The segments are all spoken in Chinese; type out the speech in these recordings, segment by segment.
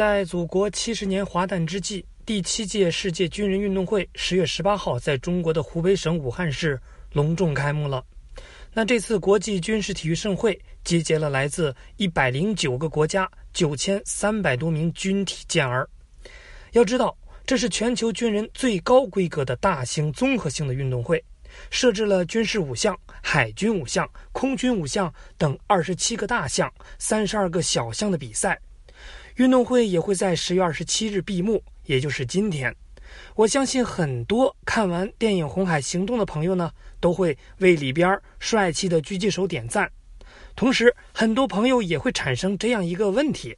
在祖国七十年华诞之际，第七届世界军人运动会十月十八号在中国的湖北省武汉市隆重开幕了。那这次国际军事体育盛会集结了来自一百零九个国家九千三百多名军体健儿。要知道，这是全球军人最高规格的大型综合性的运动会，设置了军事五项、海军五项、空军五项等二十七个大项、三十二个小项的比赛。运动会也会在十月二十七日闭幕，也就是今天。我相信很多看完电影《红海行动》的朋友呢，都会为里边帅气的狙击手点赞。同时，很多朋友也会产生这样一个问题：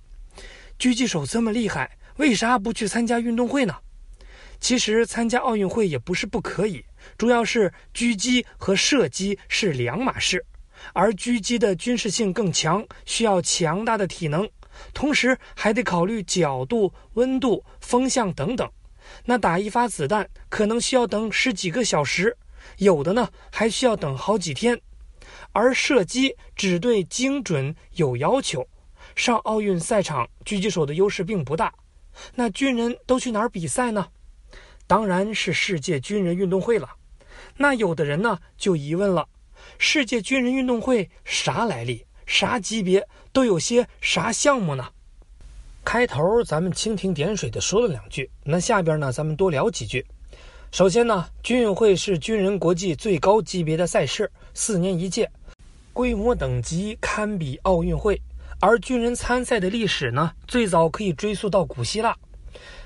狙击手这么厉害，为啥不去参加运动会呢？其实参加奥运会也不是不可以，主要是狙击和射击是两码事，而狙击的军事性更强，需要强大的体能。同时还得考虑角度、温度、风向等等。那打一发子弹可能需要等十几个小时，有的呢还需要等好几天。而射击只对精准有要求，上奥运赛场狙击手的优势并不大。那军人都去哪儿比赛呢？当然是世界军人运动会了。那有的人呢就疑问了：世界军人运动会啥来历？啥级别都有些啥项目呢？开头咱们蜻蜓点水的说了两句，那下边呢咱们多聊几句。首先呢，军运会是军人国际最高级别的赛事，四年一届，规模等级堪比奥运会。而军人参赛的历史呢，最早可以追溯到古希腊。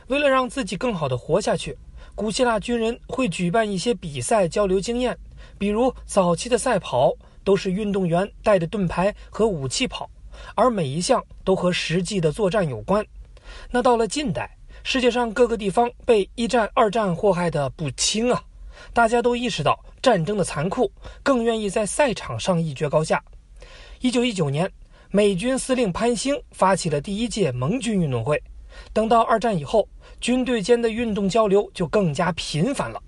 为了让自己更好的活下去，古希腊军人会举办一些比赛交流经验，比如早期的赛跑。都是运动员带着盾牌和武器跑，而每一项都和实际的作战有关。那到了近代，世界上各个地方被一战、二战祸害的不轻啊，大家都意识到战争的残酷，更愿意在赛场上一决高下。一九一九年，美军司令潘兴发起了第一届盟军运动会。等到二战以后，军队间的运动交流就更加频繁了。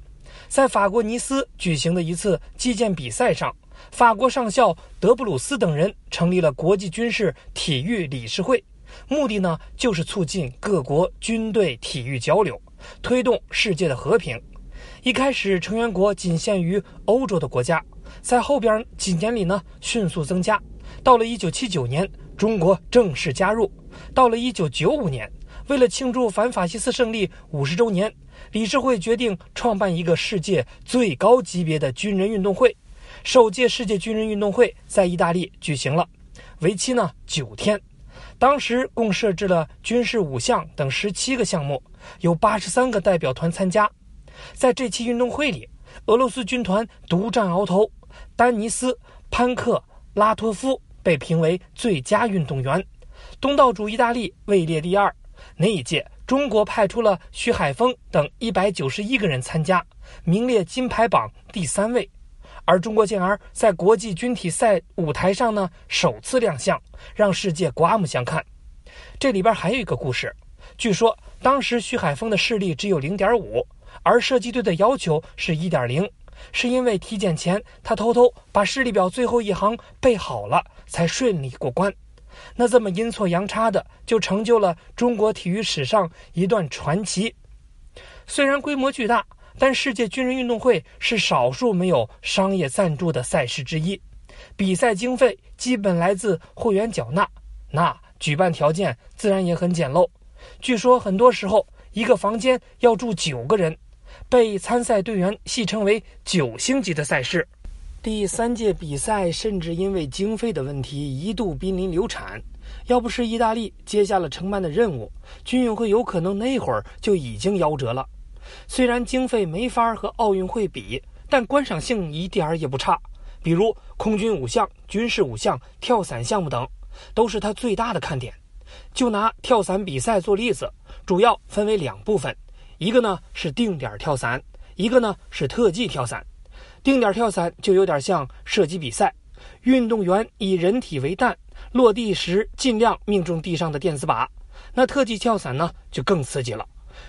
在法国尼斯举行的一次击剑比赛上。法国上校德布鲁斯等人成立了国际军事体育理事会，目的呢就是促进各国军队体育交流，推动世界的和平。一开始成员国仅限于欧洲的国家，在后边几年里呢迅速增加。到了1979年，中国正式加入。到了1995年，为了庆祝反法西斯胜利五十周年，理事会决定创办一个世界最高级别的军人运动会。首届世界军人运动会在意大利举行了，为期呢九天。当时共设置了军事五项等十七个项目，有八十三个代表团参加。在这期运动会里，俄罗斯军团独占鳌头，丹尼斯·潘克拉托夫被评为最佳运动员，东道主意大利位列第二。那一届，中国派出了徐海峰等一百九十一个人参加，名列金牌榜第三位。而中国健儿在国际军体赛舞台上呢，首次亮相，让世界刮目相看。这里边还有一个故事，据说当时徐海峰的视力只有零点五，而射击队的要求是一点零，是因为体检前他偷偷把视力表最后一行背好了，才顺利过关。那这么阴错阳差的，就成就了中国体育史上一段传奇。虽然规模巨大。但世界军人运动会是少数没有商业赞助的赛事之一，比赛经费基本来自会员缴纳，那举办条件自然也很简陋。据说很多时候一个房间要住九个人，被参赛队员戏称为“九星级”的赛事。第三届比赛甚至因为经费的问题一度濒临流产，要不是意大利接下了承办的任务，军运会有可能那会儿就已经夭折了。虽然经费没法和奥运会比，但观赏性一点儿也不差。比如空军五项、军事五项、跳伞项目等，都是它最大的看点。就拿跳伞比赛做例子，主要分为两部分，一个呢是定点跳伞，一个呢是特技跳伞。定点跳伞就有点像射击比赛，运动员以人体为弹，落地时尽量命中地上的电子靶。那特技跳伞呢，就更刺激了。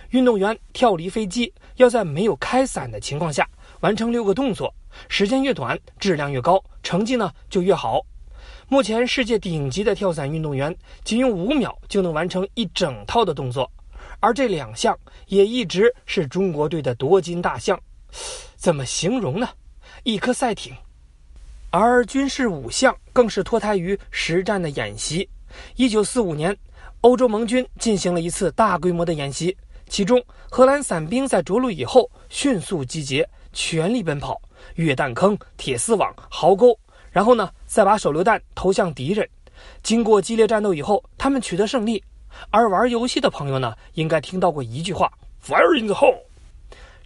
运动员跳离飞机，要在没有开伞的情况下完成六个动作，时间越短，质量越高，成绩呢就越好。目前世界顶级的跳伞运动员仅用五秒就能完成一整套的动作，而这两项也一直是中国队的夺金大项。怎么形容呢？一颗赛艇。而军事五项更是脱胎于实战的演习。一九四五年，欧洲盟军进行了一次大规模的演习，其中荷兰伞兵在着陆以后迅速集结，全力奔跑，越弹坑、铁丝网、壕沟，然后呢，再把手榴弹投向敌人。经过激烈战斗以后，他们取得胜利。而玩游戏的朋友呢，应该听到过一句话：“Fire in the hole。”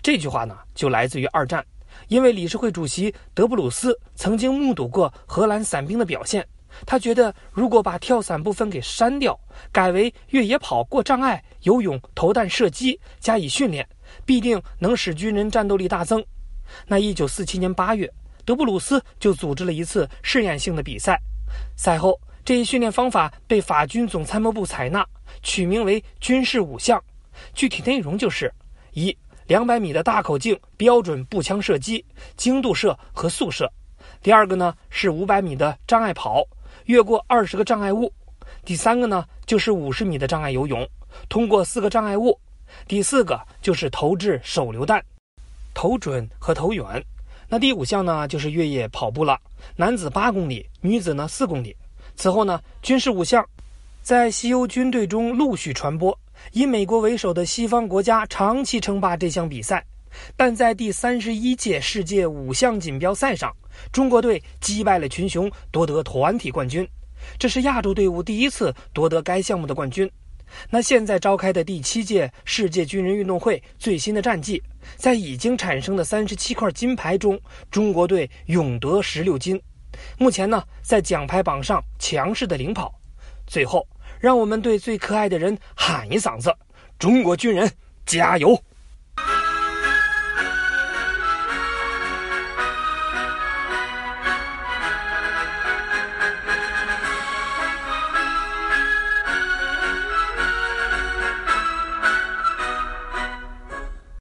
这句话呢，就来自于二战。因为理事会主席德布鲁斯曾经目睹过荷兰伞兵的表现，他觉得如果把跳伞部分给删掉，改为越野跑、过障碍、游泳、投弹、射击加以训练，必定能使军人战斗力大增。那一九四七年八月，德布鲁斯就组织了一次试验性的比赛。赛后，这一训练方法被法军总参谋部采纳，取名为“军事五项”，具体内容就是一。两百米的大口径标准步枪射击、精度射和速射。第二个呢是五百米的障碍跑，越过二十个障碍物。第三个呢就是五十米的障碍游泳，通过四个障碍物。第四个就是投掷手榴弹，投准和投远。那第五项呢就是越野跑步了，男子八公里，女子呢四公里。此后呢，军事五项在西欧军队中陆续传播。以美国为首的西方国家长期称霸这项比赛，但在第三十一届世界五项锦标赛上，中国队击败了群雄，夺得团体冠军。这是亚洲队伍第一次夺得该项目的冠军。那现在召开的第七届世界军人运动会最新的战绩，在已经产生的三十七块金牌中，中国队勇得十六金，目前呢在奖牌榜上强势的领跑。最后。让我们对最可爱的人喊一嗓子：“中国军人，加油！”